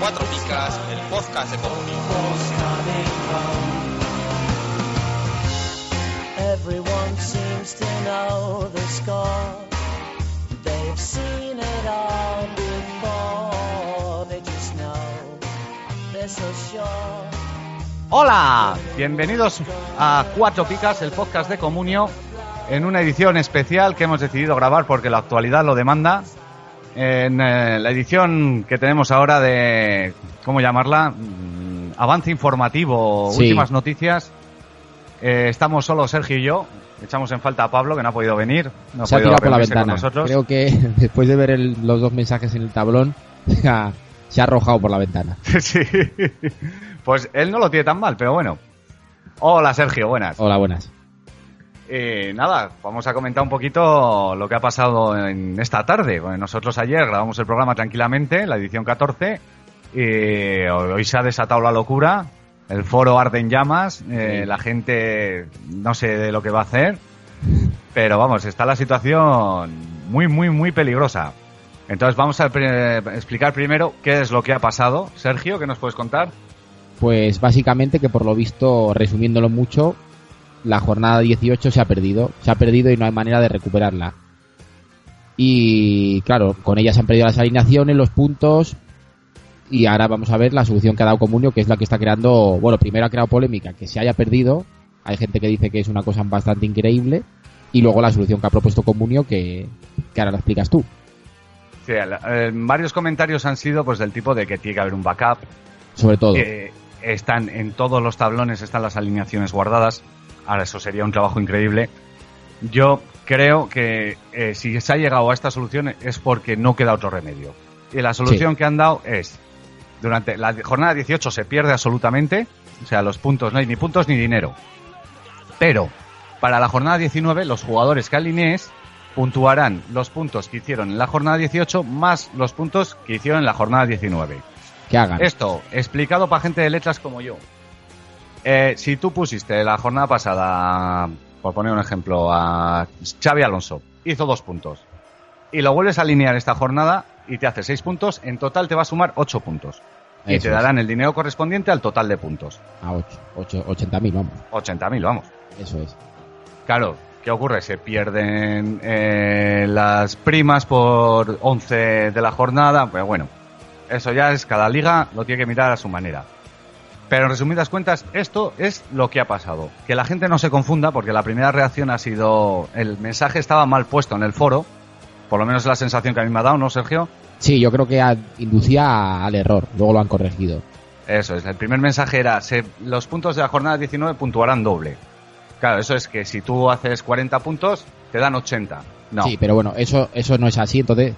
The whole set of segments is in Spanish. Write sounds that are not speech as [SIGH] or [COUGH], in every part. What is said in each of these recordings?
Cuatro Picas, el podcast de comunión. Everyone seems to know the score. They've seen it all before. They just know they're so sure. Hola, bienvenidos a Cuatro Picas, el podcast de Comunio, en una edición especial que hemos decidido grabar porque la actualidad lo demanda. En eh, la edición que tenemos ahora de, ¿cómo llamarla? Mm, Avance informativo, Sí. últimas noticias. Eh, estamos solo Sergio y yo. Echamos en falta a Pablo, que no ha podido venir. No ha se ha podido por la con ventana. nosotros. Creo que [LAUGHS] después de ver el- los dos mensajes en el tablón, [LAUGHS] se ha, arrojado por la ventana. [LAUGHS] sí. Pues él no lo tiene tan mal, pero bueno. Hola Sergio, buenas. Hola, buenas. Eh, nada, vamos a comentar un poquito lo que ha pasado en esta tarde. Bueno, nosotros ayer grabamos el programa tranquilamente, la edición 14, y hoy se ha desatado la locura. El foro arde en llamas, eh, Sí. la gente no sé de lo que va a hacer, pero vamos, está la situación muy, muy, muy peligrosa. Entonces vamos a explicar primero qué es lo que ha pasado. Sergio, ¿qué nos puedes contar? Pues básicamente que por lo visto, resumiéndolo mucho, la jornada 18 se ha perdido. Se ha perdido y no hay manera de recuperarla. Y claro, con ella se han perdido las alineaciones, los puntos. Y ahora vamos a ver la solución que ha dado Comunio, que es la que está creando. Bueno, primero ha creado polémica, que se haya perdido. Hay gente que dice que es una cosa bastante increíble. Y luego la solución que ha propuesto Comunio, que, que ahora la explicas tú. Sí, eh, varios comentarios han sido pues del tipo de que tiene que haber un backup, Sobre todo. que están en todos los tablones, están las alineaciones guardadas. Ahora, eso sería un trabajo increíble. Yo creo que eh, si se ha llegado a esta solución es porque no queda otro remedio. Y la solución que han dado es, durante la jornada 18 se pierde absolutamente, o sea, los puntos, no hay ni puntos ni dinero. Pero, para la jornada 19, los jugadores que alinees puntuarán los puntos que hicieron en la jornada 18 más los puntos que hicieron en la jornada 19. que hagan. Esto, explicado para gente de letras como yo. Eh, si tú pusiste la jornada pasada, por poner un ejemplo, a Xavi Alonso, hizo dos puntos, y lo vuelves a alinear esta jornada y te hace seis puntos, en total te va a sumar ocho puntos. Y te es. darán el dinero correspondiente al total de puntos. A 8, 8, 80.000, vamos. 80.000, vamos. Eso es. Claro, ¿qué ocurre? Se pierden eh, las primas por 11 de la jornada, pero bueno, eso ya es cada liga lo tiene que mirar a su manera. Pero en resumidas cuentas, esto es lo que ha pasado. Que la gente no se confunda, porque la primera reacción ha sido, el mensaje estaba mal puesto en el foro, por lo menos es la sensación que a mí me ha dado, ¿no, Sergio? Sí, yo creo que inducía al error. Luego lo han corregido. Eso es, el primer mensaje era, se- los puntos de la jornada 19 puntuarán doble. Claro, eso es que si tú haces 40 puntos, te dan 80. No. Sí, pero bueno, eso, eso no es así. Entonces,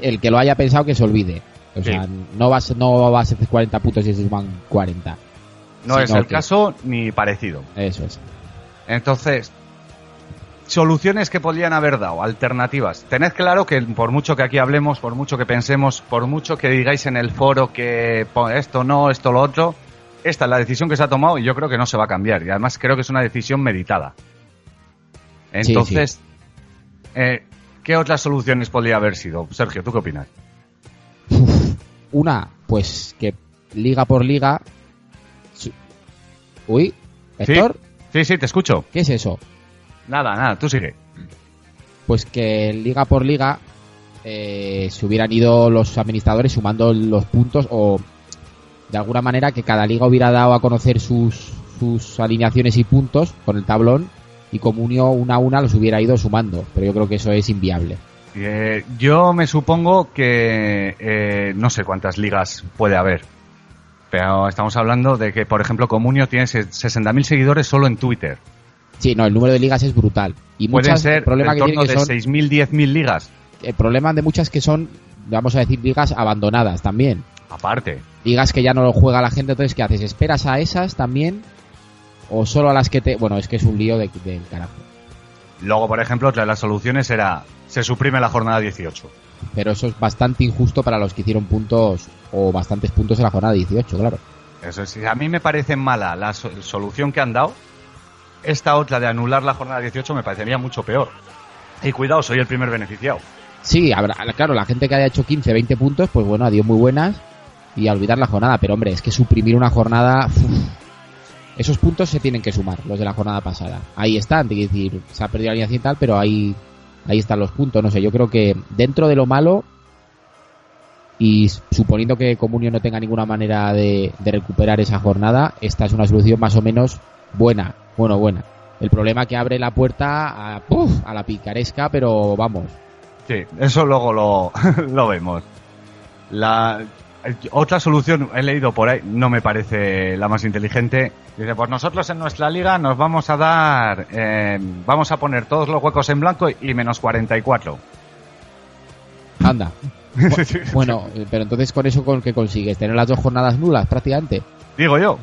el que lo haya pensado que se olvide. O Sí. sea, no vas, no vas a hacer 40 puntos y se suman 40. No es el que- caso ni parecido. Eso es. Entonces, soluciones que podrían haber dado, alternativas. Tened claro que por mucho que aquí hablemos, por mucho que pensemos, por mucho que digáis en el foro que esto no, esto lo otro, esta es la decisión que se ha tomado y yo creo que no se va a cambiar. Y además creo que es una decisión meditada. Entonces, eh, ¿qué otras soluciones podría haber sido? Sergio, ¿tú qué opinas? Una, pues que liga por liga. Uy, Héctor, Sí, sí, te escucho. ¿qué es eso? Nada, nada, tú sigue. Pues que liga por liga eh, se hubieran ido los administradores sumando los puntos o de alguna manera que cada liga hubiera dado a conocer sus, sus alineaciones y puntos con el tablón y Comunio una a una los hubiera ido sumando. Pero yo creo que eso es inviable. Eh, yo me supongo que eh, no sé cuántas ligas puede haber. Pero estamos hablando de que, por ejemplo, Comunio tiene se- 60.000 seguidores solo en Twitter. Sí, no, el número de ligas es brutal. Y Pueden muchas, ser el problema en que torno tienen que de son, 6.000, 10.000 ligas. el problema de muchas que son, vamos a decir, ligas abandonadas también. Aparte. Ligas que ya no lo juega la gente, entonces ¿qué haces? ¿Esperas a esas también? ¿O solo a las que te...? Bueno, es que es un lío de- del carajo. Luego, por ejemplo, otra de las soluciones era se suprime la jornada 18. Pero eso es bastante injusto para los que hicieron puntos o bastantes puntos en la jornada 18, claro. Eso es, a mí me parece mala la so- solución que han dado. Esta otra de anular la jornada 18 me parecería mucho peor. Y cuidado, soy el primer beneficiado. Sí, habrá, claro, la gente que haya hecho 15, 20 puntos, pues bueno, adiós muy buenas y a olvidar la jornada. Pero hombre, es que suprimir una jornada... uf, esos puntos se tienen que sumar, los de la jornada pasada. Ahí están, quiero decir, se ha perdido la línea tal, pero ahí, ahí están los puntos. No sé, yo creo que dentro de lo malo y suponiendo que Comunio no tenga ninguna manera de, recuperar esa jornada, esta es una solución más o menos buena, bueno, buena. El problema que abre la puerta a, a la picaresca, pero vamos, Sí, eso luego lo, [LAUGHS] lo vemos. La otra solución, he leído por ahí, no me parece la más inteligente. Dice, pues nosotros en nuestra liga nos vamos a dar, eh, vamos a poner todos los huecos en blanco y menos 44. anda. [LAUGHS] Bu- Bueno, eh, pero entonces con eso con que consigues tener las dos jornadas nulas prácticamente. Digo yo,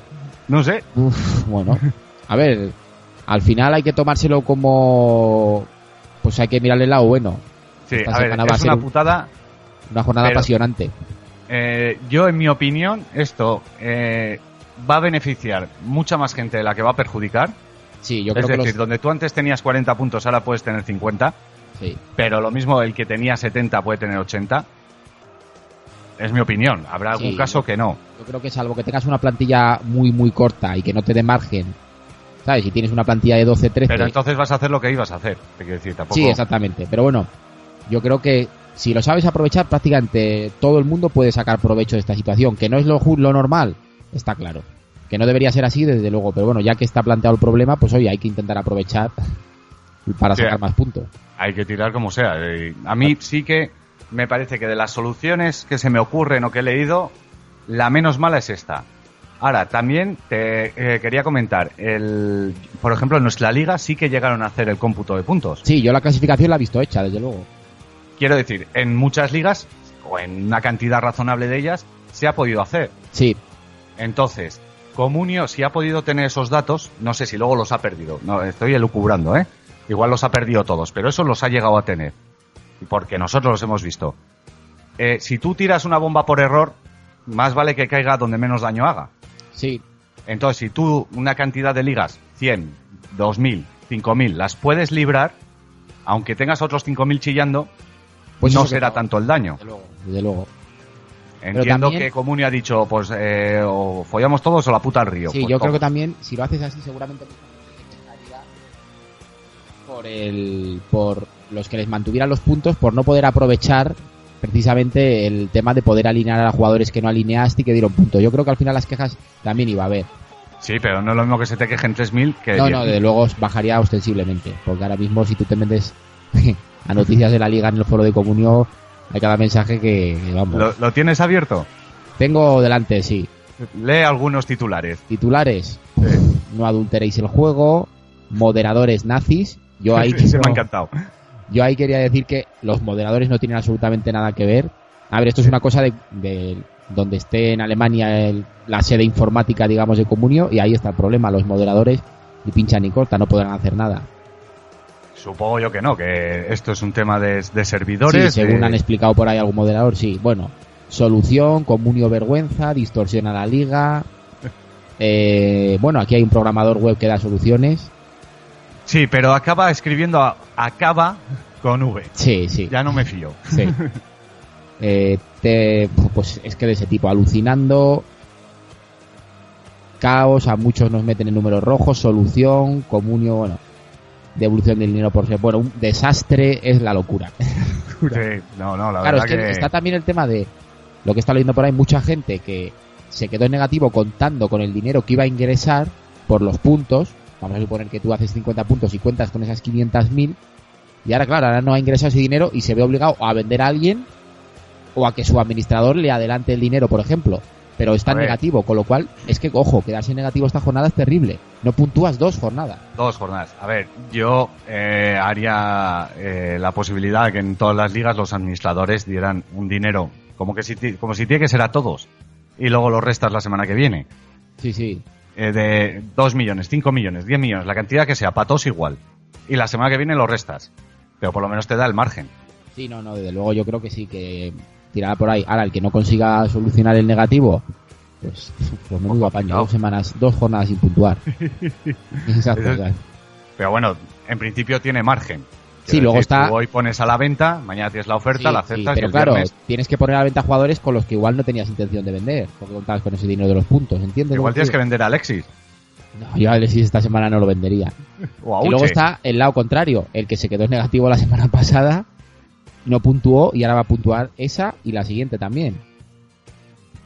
no sé. Uf, bueno, a ver, al final hay que tomárselo como pues hay que mirarle el lado bueno. Sí, Esta a ver, semana va a es ser una un- putada. Una jornada Pero- apasionante. Eh, yo, en mi opinión, esto eh, va a beneficiar mucha más gente de la que va a perjudicar. Sí, yo es creo que decir, los... donde tú antes tenías 40 puntos, ahora puedes tener 50. sí. Pero lo mismo, el que tenía 70 puede tener 80. Es mi opinión. Habrá algún Sí, caso que no. Yo creo que salvo que tengas una plantilla muy muy corta y que no te dé margen, ¿sabes? Si tienes una plantilla de 12, 13, Pero entonces vas a hacer lo que ibas a hacer. Te quiero decir, tampoco. Sí, exactamente. Pero bueno, yo creo que si lo sabes aprovechar, prácticamente todo el mundo puede sacar provecho de esta situación. Que no es lo, lo normal, está claro. Que no debería ser así, desde luego. Pero bueno, ya que está planteado el problema, pues oye, hay que intentar aprovechar [LAUGHS] para sacar más puntos. Hay que tirar como sea. Eh, A mí sí que me parece que de las soluciones que se me ocurren o que he leído, la menos mala es esta. Ahora, también te eh, quería comentar, el, por ejemplo, en nuestra liga sí que llegaron a hacer el cómputo de puntos. Sí, yo la clasificación la he visto hecha, desde luego. Quiero decir, en muchas ligas, o en una cantidad razonable de ellas, se ha podido hacer. Sí, Entonces, Comunio, si ha podido tener esos datos, no sé si luego los ha perdido. No, estoy elucubrando, ¿eh? Igual los ha perdido todos, pero eso los ha llegado a tener. Porque nosotros los hemos visto. Eh, si tú tiras una bomba por error, más vale que caiga donde menos daño haga. sí, Entonces, si tú una cantidad de ligas, 100, 2000, 5000, las puedes librar, aunque tengas otros 5000 chillando, Pues no será tanto el daño. desde luego. Desde luego. Entiendo también- que Comunio ha dicho, pues, eh, o follamos todos o la puta al río. Sí, Pues yo creo que también, si lo haces así, seguramente por el, por los que les mantuvieran los puntos, por no poder aprovechar precisamente el tema de poder alinear a los jugadores que no alineaste y que dieron puntos. Yo creo que al final las quejas también iba a haber. Sí, pero no es lo mismo que se te quejen 3.000 que No, 10.000. no, desde luego bajaría ostensiblemente, porque ahora mismo si tú te metes [LAUGHS] a noticias de la liga en el foro de comunio, hay cada mensaje que, vamos. ¿Lo, lo tienes abierto? Tengo delante, sí. Lee algunos titulares. Titulares, no adulteréis el juego, moderadores nazis. Yo ahí [LAUGHS] Se me quiero- ha encantado. Yo ahí quería decir que los moderadores no tienen absolutamente nada que ver. A ver, esto es una cosa de, de donde esté en Alemania el- la sede informática, digamos, de Comunio, y ahí está el problema. Los moderadores ni pinchan ni corta, no podrán hacer nada. Supongo yo que no, que esto es un tema de, de Sí, servidores. según de- han explicado por ahí algún moderador, sí. Bueno, solución, Comunio vergüenza, distorsiona la liga. [LAUGHS] Eh, bueno, aquí hay un programador web que da soluciones. Sí, pero acaba escribiendo a- acaba con V. Sí, sí. Ya no me fío. Sí. [LAUGHS] Eh, te- pues es que de ese tipo, alucinando. Caos, a muchos nos meten en números rojos, solución, comunio, bueno, devolución del dinero por ser, bueno, un desastre es [LAUGHS] la locura. Sí, no, no, la claro, es verdad que, que, está también el tema de lo que está leyendo por ahí, mucha gente que se quedó en negativo contando con el dinero que iba a ingresar por los puntos. Vamos a suponer que tú haces 50 puntos y cuentas con esas 500.000 y ahora, claro, ahora no ha ingresado ese dinero y se ve obligado a vender a alguien o a que su administrador le adelante el dinero, por ejemplo. Pero está en negativo, con lo cual es que, ojo, quedarse en negativo esta jornada es terrible. No puntúas dos jornadas. Dos jornadas. A ver, yo eh, haría eh, la posibilidad de que en todas las ligas los administradores dieran un dinero como que si como si tiene que ser a todos y luego lo restas la semana que viene. Sí, sí. Eh, de 2 millones, 5 millones, 10 millones, la cantidad que sea, para todos igual. Y la semana que viene lo restas. Pero por lo menos te da el margen. Sí, no, no, desde luego yo creo que sí, que tirará por ahí. Ahora, el que no consiga solucionar el negativo, Pues, pues menudo apaño, dos semanas, dos jornadas sin puntuar. [LAUGHS] Pero bueno, en principio tiene margen. Sí, Quiero luego decir, está- tú hoy pones a la venta, mañana tienes la oferta, Sí, la sí, aceptas y pero el claro, viernes- tienes que poner a la venta jugadores con los que igual no tenías intención de vender, porque contabas con ese dinero de los puntos, ¿entiendes? igual tienes que vender a Alexis No, yo a Alexis esta semana no lo vendería. o a Y luego está el lado contrario, el que se quedó negativo la semana pasada, no puntuó y ahora va a puntuar esa y la siguiente también.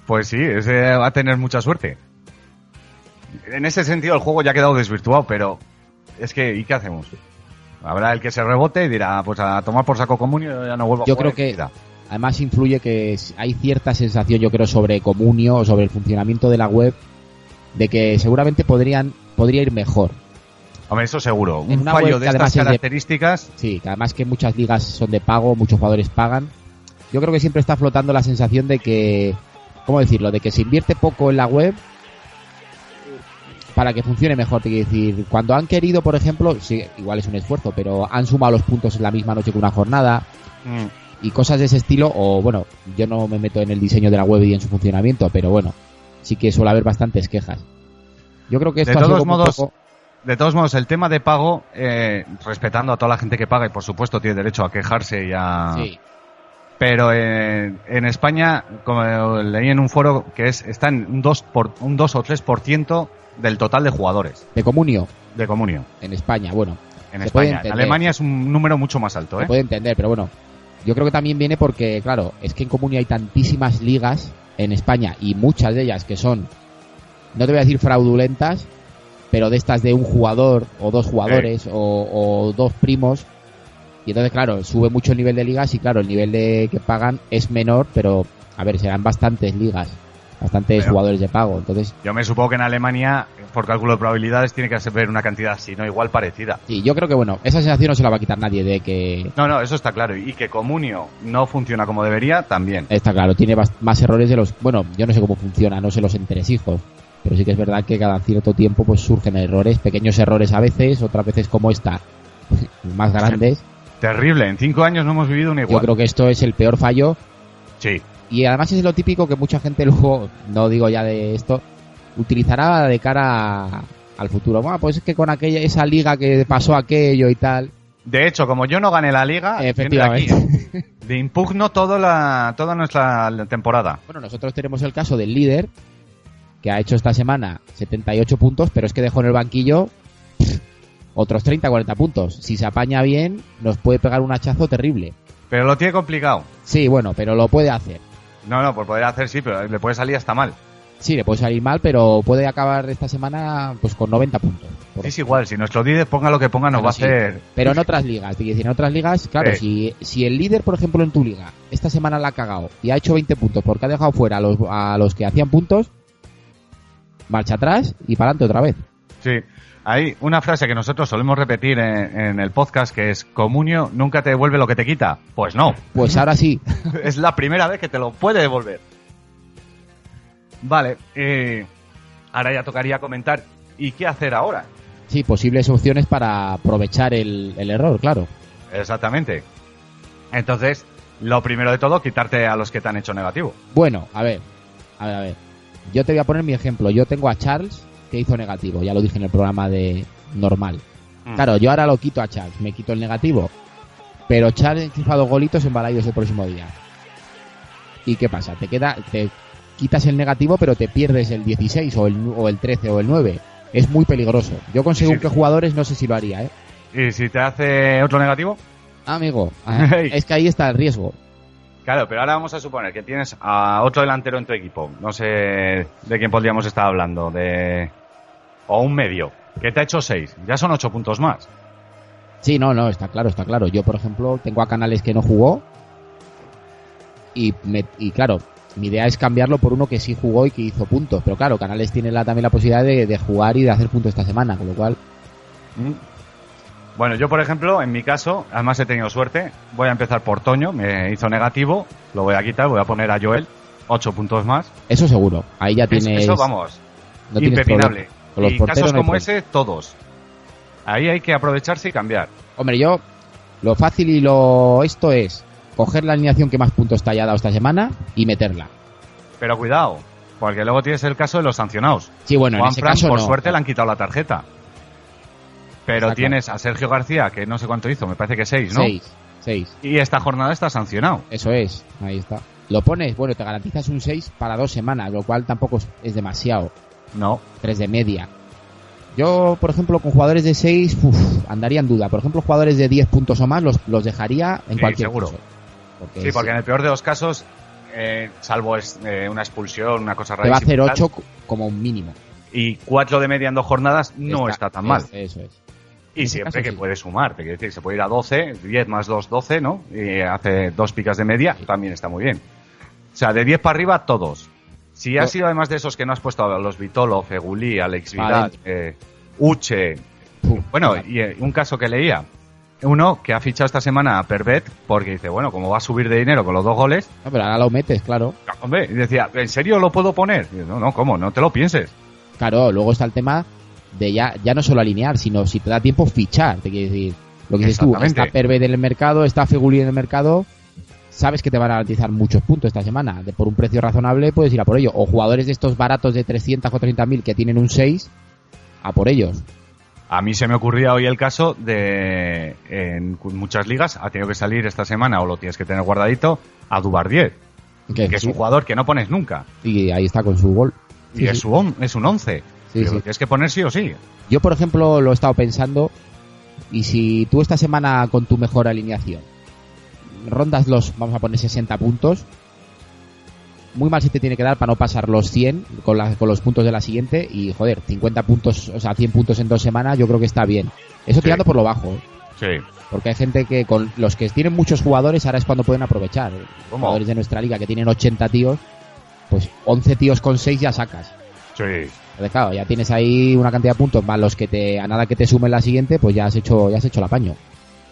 Pues sí, ese va a tener mucha suerte. En ese sentido el juego ya ha quedado desvirtuado, pero es que ¿y qué hacemos? Habrá el que se rebote y dirá, pues a tomar por saco comunio ya no vuelvo a Yo creo que además influye que hay cierta sensación, yo creo, sobre Comunio o sobre el funcionamiento de la web, de que seguramente podrían podría ir mejor. Hombre, eso seguro. En Un fallo de estas además es de- características, Sí, que además que muchas ligas son de pago, muchos jugadores pagan. Yo creo que siempre está flotando la sensación de que, ¿cómo decirlo? De que se invierte poco en la web para que funcione mejor. Te quiero decir, cuando han querido, por ejemplo, sí, igual es un esfuerzo, pero han sumado los puntos en la misma noche que una jornada mm, y cosas de ese estilo, o bueno, yo no me meto en el diseño de la web y en su funcionamiento, pero bueno, sí que suele haber bastantes quejas. Yo creo que esto De ha sido todos un modos, poco- de todos modos, el tema de pago, eh, respetando a toda la gente que paga y por supuesto tiene derecho a quejarse y a... sí, Pero en, en España, como leí en un foro, que es está en un 2, por, un 2 o 3% del total de jugadores de comunio de comunio en España, bueno, en España. En. Alemania es un número mucho más alto, Se ¿eh? puede entender, pero bueno, yo creo que también viene porque, claro, es que en Comunio hay tantísimas ligas en España y muchas de ellas que son, no te voy a decir fraudulentas, pero de estas de un jugador o dos jugadores o, o dos primos. Y entonces, claro, sube mucho el nivel de ligas y, claro, el nivel de que pagan es menor, pero, a ver, serán bastantes ligas, bastantes Pero- jugadores de pago. Entonces, Yo me supongo que en Alemania, por cálculo de probabilidades, tiene que ser una cantidad así, no igual parecida. sí, yo creo que, bueno, esa sensación no se la va a quitar nadie de que No, no, eso está claro. Y que Comunio no funciona como debería, también. Está claro, tiene más errores de los... Bueno, yo no sé cómo funciona, no sé los entresijos, pero sí que es verdad que cada cierto tiempo pues surgen errores, pequeños errores a veces, otras veces como esta, [LAUGHS] más grandes. Terrible, en cinco años no hemos vivido un Yo igual. creo que esto es el peor fallo Sí, y además es lo típico que mucha gente [LAUGHS] luego, no digo ya de esto, utilizará de cara a- al futuro. Bueno, pues es que con aquella esa liga que pasó aquello y tal. De hecho, como yo no gané la liga, Efectivamente. de impugno toda, la, toda nuestra temporada. Bueno, nosotros tenemos el caso del líder, que ha hecho esta semana 78 puntos, pero es que dejó en el banquillo pff, otros 30, 40 puntos. Si se apaña bien, nos puede pegar un hachazo terrible. Pero lo tiene complicado. Sí, bueno, pero lo puede hacer. No, no, por poder hacer sí, pero le puede salir hasta mal. Sí, le puede salir mal, pero puede acabar esta semana pues con 90 puntos. Sí, es igual, si nuestro líder ponga lo que ponga nos va a hacer... Pero en otras ligas, en otras ligas, claro, Eh. si, si el líder, por ejemplo, en tu liga, esta semana la ha cagado y ha hecho 20 puntos porque ha dejado fuera a los, a los que hacían puntos, marcha atrás y para adelante otra vez. Sí, hay una frase que nosotros solemos repetir en, en el podcast que es Comunio nunca te devuelve lo que te quita. Pues no, Pues ahora sí, [LAUGHS] es la primera vez que te lo puede devolver. Vale, eh, ahora ya tocaría comentar ¿y qué hacer ahora? Sí, posibles opciones para aprovechar el, el error, claro. Exactamente. Entonces, lo primero de todo, quitarte a los que te han hecho negativo. Bueno, a ver, a ver, a ver. Yo te voy a poner mi ejemplo. Yo tengo a Charles que hizo negativo, ya lo dije en el programa de normal. Mm. Claro, yo ahora lo quito a Charles, me quito el negativo. Pero Charles enchufa dos golitos en Balaidos el próximo día. ¿Y qué pasa? Te queda, te quitas el negativo, pero te pierdes el 16 o el, o el 13 o el 9. Es muy peligroso. Yo con según Sí. qué jugadores no sé si lo haría, ¿eh? ¿Y si te hace otro negativo? Amigo, [LAUGHS] ah, es que ahí está el riesgo. Claro, pero ahora vamos a suponer que tienes a otro delantero en tu equipo. No sé de quién podríamos estar hablando. De... O un medio. Que te ha hecho seis. Ya son ocho puntos más. Sí, no, no, está claro, está claro. Yo, por ejemplo, tengo a Canales que no jugó y, me- y claro, mi idea es cambiarlo por uno que sí jugó y que hizo puntos. Pero claro, Canales tiene la, también la posibilidad de, de jugar y de hacer puntos esta semana, con lo cual, Bueno, yo por ejemplo, en mi caso, además he tenido suerte. Voy a empezar por Toño. Me hizo negativo. Lo voy a quitar. Voy a poner a Joel. Ocho puntos más. eso seguro. Ahí ya Es- tienes. Eso vamos. no impepinable. los y porteros casos no como problema. ese, todos. Ahí hay que aprovecharse y cambiar. Hombre, yo, lo fácil y lo esto es coger la alineación que más puntos te haya dado esta semana y meterla. Pero cuidado, Porque luego tienes el caso de los sancionados. Sí, bueno, en Juan ese Fran, caso por no. suerte, le han quitado la tarjeta. Pero Exacto. tienes a Sergio García, que no sé cuánto hizo, me parece que seis, ¿no? Seis, seis. Y esta jornada está sancionado. Eso es, ahí está. Lo pones, bueno, te garantizas un 6 para dos semanas, lo cual tampoco es- demasiado. No. 3 de media. Yo, por ejemplo, con jugadores de 6, uf, andaría en duda. Por ejemplo, jugadores de 10 puntos o más los, los dejaría en Sí, cualquier seguro. caso. Porque Sí, porque en el peor de los casos, eh, salvo es, eh, una expulsión, una cosa te va a hacer y tal, 8 como un mínimo. Y cuatro de media en dos jornadas no está, tan mal. es- Eso es. Y siempre que sí. puede sumar, te quiero decir, se puede ir a 12, 10 más 2, 12, ¿no? Y hace dos picas de media, también está muy bien. O sea, de 10 para arriba, todos. Si has sido además de esos que no has puesto a los Vitolo, Fegulí, Alex. Vidal, eh, Uche, bueno, y eh, un caso que leía, uno que ha fichado esta semana a Pervet porque dice, bueno, como va a subir de dinero con los dos goles, No, pero ahora lo metes, claro. hombre, y decía, ¿en serio lo puedo poner? Y yo, no, no, ¿cómo? No te lo pienses. Claro, luego está el tema de ya, ya no solo alinear, sino si te da tiempo fichar. Te quiero decir, lo que dices tú, está Perved en el mercado, está Feguli en el mercado, sabes que te van a garantizar muchos puntos esta semana. De, por un precio razonable puedes ir a por ello. O jugadores de estos baratos de 300 o 300 mil que tienen un 6, a por ellos. A mí se me ocurría hoy el caso de, en muchas ligas, ha tenido que salir esta semana, o lo tienes que tener guardadito, a Dubar 10, Que es sí, un jugador que no pones nunca. y ahí está con su gol. Y Sí, es, sí. Su on- es un 11. Sí, que sí. lo tienes que poner sí o sí. Yo, por ejemplo, lo he estado pensando. Y si tú esta semana con tu mejor alineación rondas los, vamos a poner 60 puntos, muy mal se te tiene que dar para no pasar los 100 con, la- con los puntos de la siguiente. Y joder, 50 puntos, o sea, 100 puntos en dos semanas, yo creo que está bien. Eso Sí. tirando por lo bajo, ¿eh? Sí. porque hay gente que con los que tienen muchos jugadores ahora es cuando pueden aprovechar. ¿Cómo? Jugadores de nuestra liga que tienen 80 tíos, pues 11 tíos con 6 ya sacas. Sí. Entonces, claro, ya tienes ahí una cantidad de puntos más los que te, a nada que te sumen la siguiente, pues ya has hecho, ya has hecho el apaño.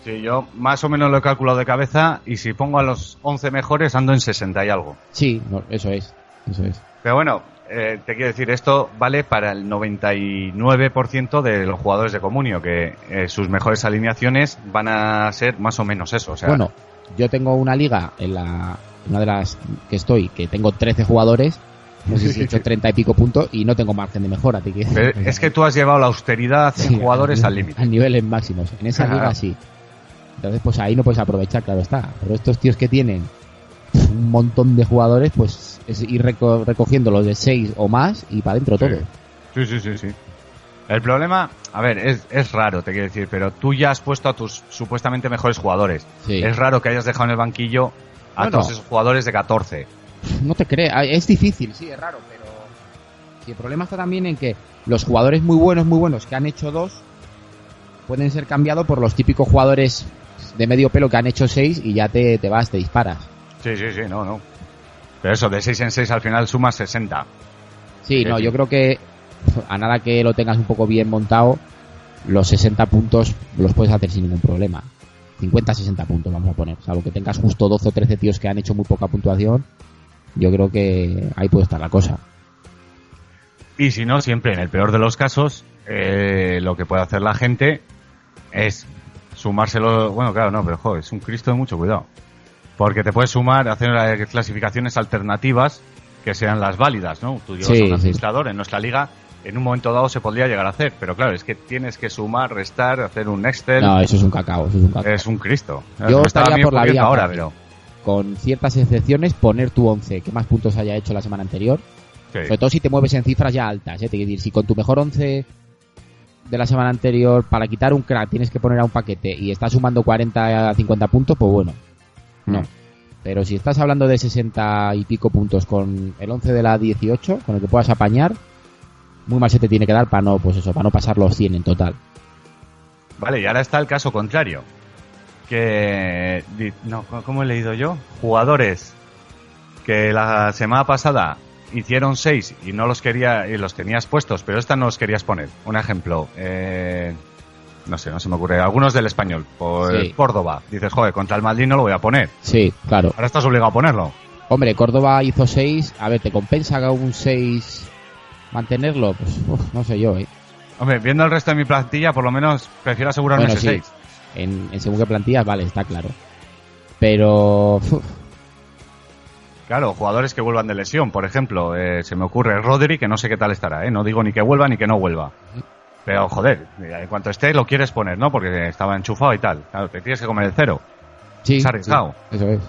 Sí, yo más o menos lo he calculado de cabeza y si pongo a los 11 mejores ando en 60 y algo. Sí, no, eso es, eso es. Pero bueno, eh, te quiero decir, esto vale para el 99% de los jugadores de Comunio, que eh, sus mejores alineaciones van a ser más o menos eso. O sea, Bueno, yo tengo una liga en la, una de las que estoy, que tengo 13 jugadores, no sé si he [LAUGHS] hecho 30 y pico puntos y no tengo margen de mejora. te quiero pero es [LAUGHS] que tú has llevado la austeridad en Sí, jugadores al límite. A niveles máximos. En esa Ajá. liga sí. Entonces, pues ahí no puedes aprovechar, claro está. Pero estos tíos que tienen un montón de jugadores, pues es ir reco- recogiendo los de 6 o más y para adentro Sí. todo. Sí, sí, sí, sí. El problema, a ver, es, es raro, te quiero decir, pero tú ya has puesto a tus supuestamente mejores jugadores. Sí. Es raro que hayas dejado en el banquillo a Bueno. todos esos jugadores de 14. No te creas, es difícil, sí, es raro, pero el problema está también en que los jugadores muy buenos, muy buenos que han hecho dos pueden ser cambiados por los típicos jugadores de medio pelo que han hecho seis y ya te, te vas, te disparas. Sí, sí, sí, no, no. Pero eso, de 6 en 6 al final sumas 60. Sí, Sí, no, sí. yo creo que a nada que lo tengas un poco bien montado, los 60 puntos los puedes hacer sin ningún problema. 50, 60 puntos, vamos a poner. Salvo que tengas justo 12 o 13 tíos que han hecho muy poca puntuación, yo creo que ahí puede estar la cosa. Y si no, siempre en el peor de los casos, eh, lo que puede hacer la gente es sumárselo. Bueno, claro, no, pero joder, es un Cristo de mucho cuidado. Porque te puedes sumar, hacer clasificaciones alternativas que sean las válidas, ¿no? Tú llevas Sí, a un sí. administrador en nuestra liga, en un momento dado se podría llegar a hacer, pero claro, es que tienes que sumar, restar, hacer un Excel. No, eso es un cacao, eso es un cacao. es un Cristo. Yo estaría por la vía ahora, fácil. pero. Con ciertas excepciones, poner tu 11 que más puntos haya hecho la semana anterior. sí. Sobre todo si te mueves en cifras ya altas, ¿eh? Te decir, si con tu mejor 11 de la semana anterior, para quitar un crack tienes que poner a un paquete y estás sumando 40 a 50 puntos, pues bueno. No. Mm. Pero si estás hablando de 60 y pico puntos con el 11 de la 18, con el que puedas apañar, muy mal se te tiene que dar para no, pues eso, para no pasar los 100 en total. Vale, y ahora está el caso contrario. Que. No, ¿cómo he leído yo? Jugadores que la semana pasada hicieron seis y no los quería y los tenías puestos, pero esta no los querías poner. Un ejemplo, eh, no sé, no se me ocurre. Algunos del español, por Sí. Córdoba. Dices, joder, contra el Madrid no lo voy a poner. Sí, claro. Ahora estás obligado a ponerlo. Hombre, Córdoba hizo 6. A ver, ¿te compensa que un 6 mantenerlo? Pues uf, no sé yo, ¿eh? Hombre, viendo el resto de mi plantilla, por lo menos prefiero asegurarme Bueno, ese sí. 6. En, en según qué plantillas, vale, está claro. Pero uf, Claro, jugadores que vuelvan de lesión, por ejemplo, eh, se me ocurre Rodri, que no sé qué tal estará, ¿eh? No digo ni que vuelva ni que no vuelva. Pero joder, en cuanto esté lo quieres poner, ¿no? Porque estaba enchufado y tal. Claro, te tienes que comer el cero. Sí, Es arriesgado. sí, eso es.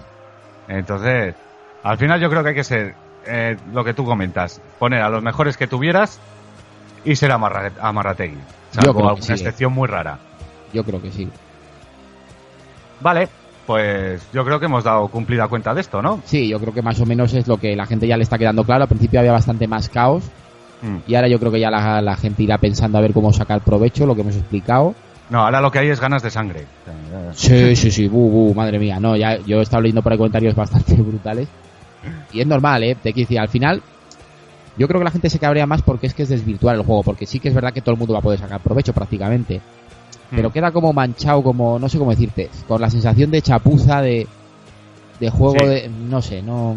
Entonces, al final yo creo que hay que ser eh, lo que tú comentas, poner a los mejores que tuvieras y ser amarra amarrategui. Salvo Yo creo que alguna sí, eh. excepción muy rara. Yo creo que sí. Vale, pues yo creo que hemos dado cumplida cuenta de esto, ¿no? Sí, yo creo que más o menos es lo que la gente ya le está quedando claro. Al principio había bastante más caos Mm. y ahora yo creo que ya la, la gente irá pensando a ver cómo sacar provecho, lo que hemos explicado. No, ahora lo que hay es ganas de sangre. Sí, sí, sí, bu, bu, madre mía. No, ya yo he estado leyendo por ahí comentarios [LAUGHS] bastante brutales. Y es normal, ¿eh? Te quiero decir, al final, yo creo que la gente se cabrea más porque es que es desvirtuar el juego. Porque sí que es verdad que todo el mundo va a poder sacar provecho prácticamente. Pero Mm. queda como manchado, como, no sé cómo decirte, con la sensación de chapuza, de, de juego Sí. de, no sé, no,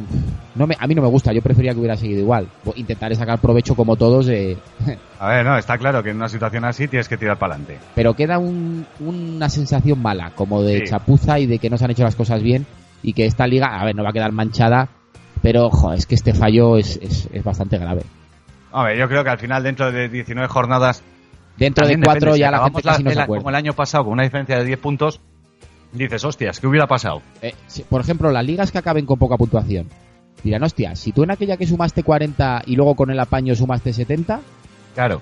no me, a mí no me gusta, yo prefería que hubiera seguido igual. Intentaré sacar provecho como todos, de, A ver, no, está claro que en una situación así tienes que tirar para adelante. pero queda un- una sensación mala, como de Sí. chapuza y de que no se han hecho las cosas bien y que esta liga, a ver, no va a quedar manchada, pero ojo, es que este fallo es, es, es bastante grave. Hombre, yo creo que al final, dentro de 19 jornadas, Dentro de cuatro depende, si ya la gente casi no se acuerda. Como el año pasado, con una diferencia de 10 puntos, dices, hostias, ¿qué hubiera pasado? Eh, si- por ejemplo, las ligas que acaben con poca puntuación. Dirán, hostia, si tú en aquella que sumaste 40 y luego con el apaño sumaste 70, Claro.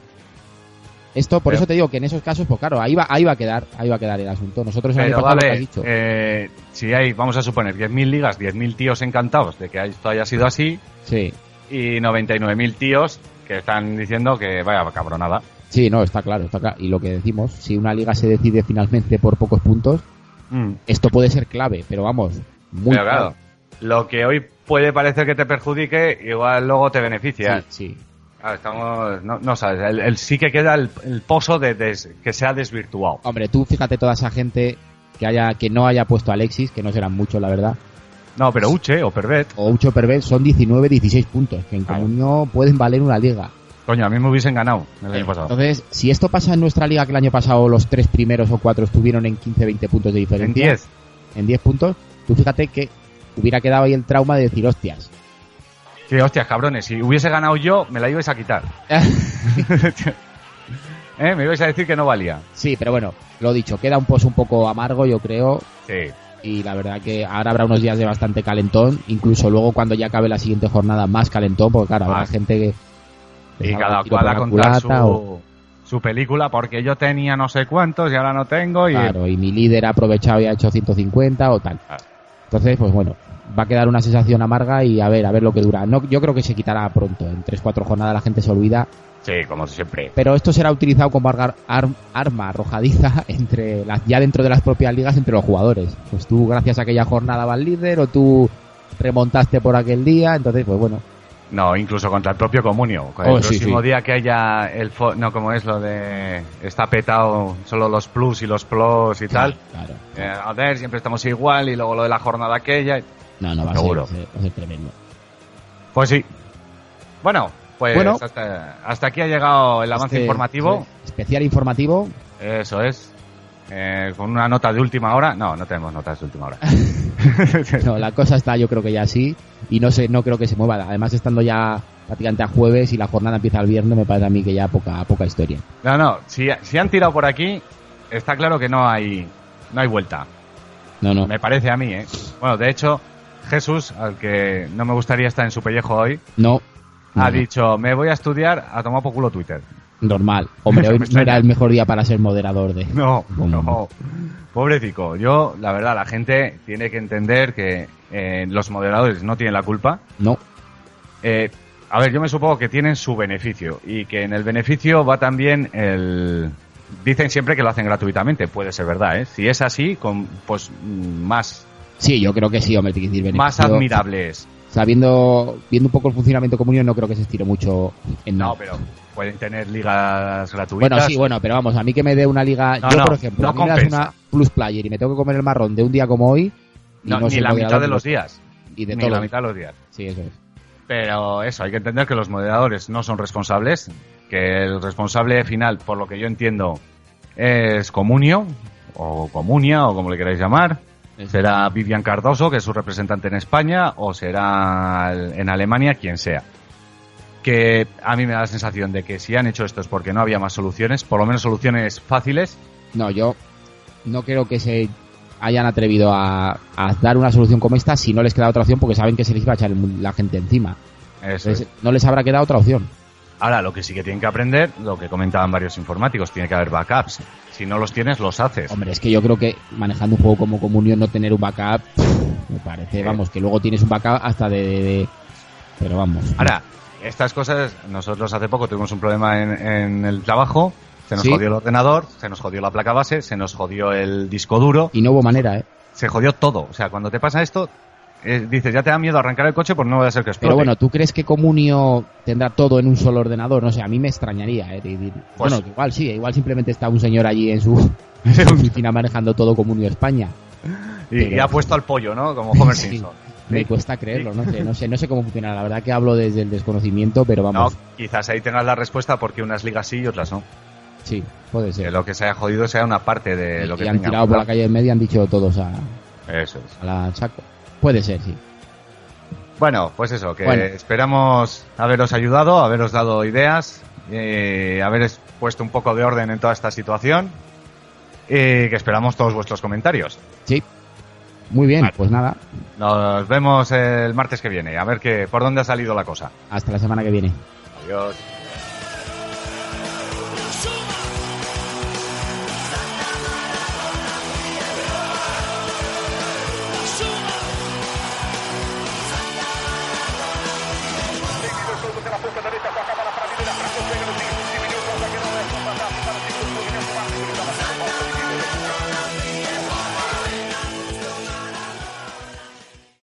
esto, por Pero- eso te digo que en esos casos, pues claro, ahí va, ahí va a quedar, ahí va a quedar el asunto. Nosotros Pero pasado lo que vale, has dicho. eh, si hay, vamos a suponer, 10.000 ligas, 10.000 tíos encantados de que esto haya sido así, Sí, y 99.000 tíos que están diciendo que vaya cabronada. Sí, no, está claro, está claro. Y lo que decimos, si una liga se decide finalmente por pocos puntos, Mm. esto puede ser clave, pero vamos, muy Pero claro, lo que hoy puede parecer que te perjudique, igual luego te beneficia. Sí, sí. Claro, estamos, no, no sabes, el, el- sí que queda el, el pozo de, des- que se ha desvirtuado. Hombre, tú fíjate toda esa gente que haya que no haya puesto a Alexis, que no serán muchos, la verdad, No, pero Uche o Pervet, o Ucho Pervet son 19, 16 puntos, que en Claro. comunión pueden valer una liga. Coño, a mí me hubiesen ganado el año pasado. Entonces, si esto pasa en nuestra liga, que el año pasado los tres primeros o cuatro estuvieron en 15, 20 puntos de En diferencia, 10. en 10 puntos, tú fíjate que hubiera quedado ahí el trauma de decir, hostias. Sí, hostias, cabrones, si hubiese ganado yo, me la ibais a quitar. [LAUGHS] ¿Eh? Me ibais a decir que no valía. sí, pero bueno, lo dicho, queda un pozo un poco amargo, yo creo, Sí. y la verdad que ahora habrá unos días de bastante calentón, incluso luego cuando ya acabe la siguiente jornada más calentón, porque claro, habrá gente que... Y cada cual a contar culata su, o- su película, porque yo tenía no sé cuántos y ahora no tengo. Y Claro, y mi líder ha aprovechado y ha hecho 150 o tal. Claro. Entonces, pues bueno, va a quedar una sensación amarga y a ver, a ver lo que dura. No, yo creo que se quitará pronto. En 3-4 jornadas la gente se olvida. Sí, como siempre. Pero esto será utilizado como ar- arma arrojadiza [LAUGHS] entre las, ya dentro de las propias ligas entre los jugadores. Pues tú, gracias a aquella jornada, vas líder o tú remontaste por aquel día. Entonces, pues bueno, No, incluso contra el propio Comunio. Oh, el sí, próximo sí. día que haya el... fo- no, como es lo de... Está petado solo los plus y los plus y tal. Claro. Eh, a ver, siempre estamos igual y luego lo de la jornada aquella. No, no, va Seguro. a ser- va a ser tremendo. Pues sí. Bueno, pues Bueno. hasta, hasta aquí ha llegado el avance Este, informativo. especial informativo. Eso es. Eh, con una nota de última hora. No, no tenemos notas de última hora. [LAUGHS] No, la cosa está yo creo que ya así y no sé, no creo que se mueva. Además estando ya prácticamente a jueves y la jornada empieza el viernes, me parece a mí que ya poca poca historia. No, no. Si, si han tirado por aquí, está claro que no hay, no hay vuelta. No, no. Me parece a mí, ¿eh? Bueno, de hecho, Jesús, al que no me gustaría estar en su pellejo hoy, No. ha no, dicho, me voy a estudiar a tomar por culo Twitter. Normal. [LAUGHS] Hombre, hoy no era el mejor día para ser moderador de. No, no. Pobrecico. Yo, la verdad, la gente tiene que entender que eh, los moderadores no tienen la culpa. No. Eh, a ver, yo me supongo que tienen su beneficio y que en el beneficio va también el... Dicen siempre que lo hacen gratuitamente, puede ser verdad, ¿eh? Si es así, con, pues mm, más, Sí, yo creo que sí, hombre, tiene que decir más beneficio. admirable es. Sabiendo, viendo un poco el funcionamiento comunio, no creo que se estire mucho en No, pero pueden tener ligas gratuitas. Bueno, sí, bueno, pero vamos, a mí que me dé una liga. No, yo, no, por ejemplo, no a mí me das una plus player y me tengo que comer el marrón de un día como hoy. y No, ni la mitad de los días. Y de ni todo. la mitad de los días. Sí, eso es. Pero eso, hay que entender que los moderadores no son responsables, que el responsable final, por lo que yo entiendo, es Comunio, o Comunia, o como le queráis llamar, Será Vivian Cardoso, que es su representante en España, o será en Alemania, quien sea. Que a mí me da la sensación de que si han hecho esto es porque no había más soluciones, por lo menos soluciones fáciles. No, yo no creo que se hayan atrevido a, a dar una solución como esta si no les queda otra opción porque saben que se les iba a echar la gente encima. Eso Entonces, es. no les habrá quedado otra opción. Ahora, lo que sí que tienen que aprender, lo que comentaban varios informáticos, tiene que haber backups. Si no los tienes, los haces. Hombre, es que yo creo que manejando un juego como Comunión no tener un backup, me parece, vamos, que luego tienes un backup hasta de... de- de- Pero vamos. Ahora, estas cosas, nosotros hace poco tuvimos un problema en, en el trabajo, se nos Sí. jodió el ordenador, se nos jodió la placa base, se nos jodió el disco duro, Y no hubo manera, ¿eh? se jodió todo. O sea, cuando te pasa esto, eh, dices, ya te da miedo arrancar el coche, pues no va a ser que explote. Pero bueno, ¿tú crees que Comunio tendrá todo en un solo ordenador? No sé, a mí me extrañaría, ¿eh? Pues- bueno, igual sí, igual simplemente está un señor allí en su, [LAUGHS] en su oficina manejando todo Comunio España. y, ha puesto al pollo, ¿no? Como Homer [LAUGHS] Sí. Simpson. [LAUGHS] Me cuesta creerlo, no sé, no sé, no sé cómo funciona. La verdad que hablo desde el desconocimiento, pero No, vamos, quizás ahí tengas la respuesta porque unas ligas sí y otras no. sí, puede Que ser. lo que se haya jodido sea una parte de y lo que y han tenga tirado por la calle y han dicho todos a, Eso es. a la saco. Puede ser, sí. Bueno, pues eso, que Bueno. esperamos haberos ayudado, haberos dado ideas, eh, haberos puesto un poco de orden en toda esta situación y que esperamos todos vuestros comentarios. Sí. Muy bien, Vale. pues nada, Nos vemos el martes que viene, a ver que, por dónde ha salido la cosa. hasta la semana que viene. Adiós.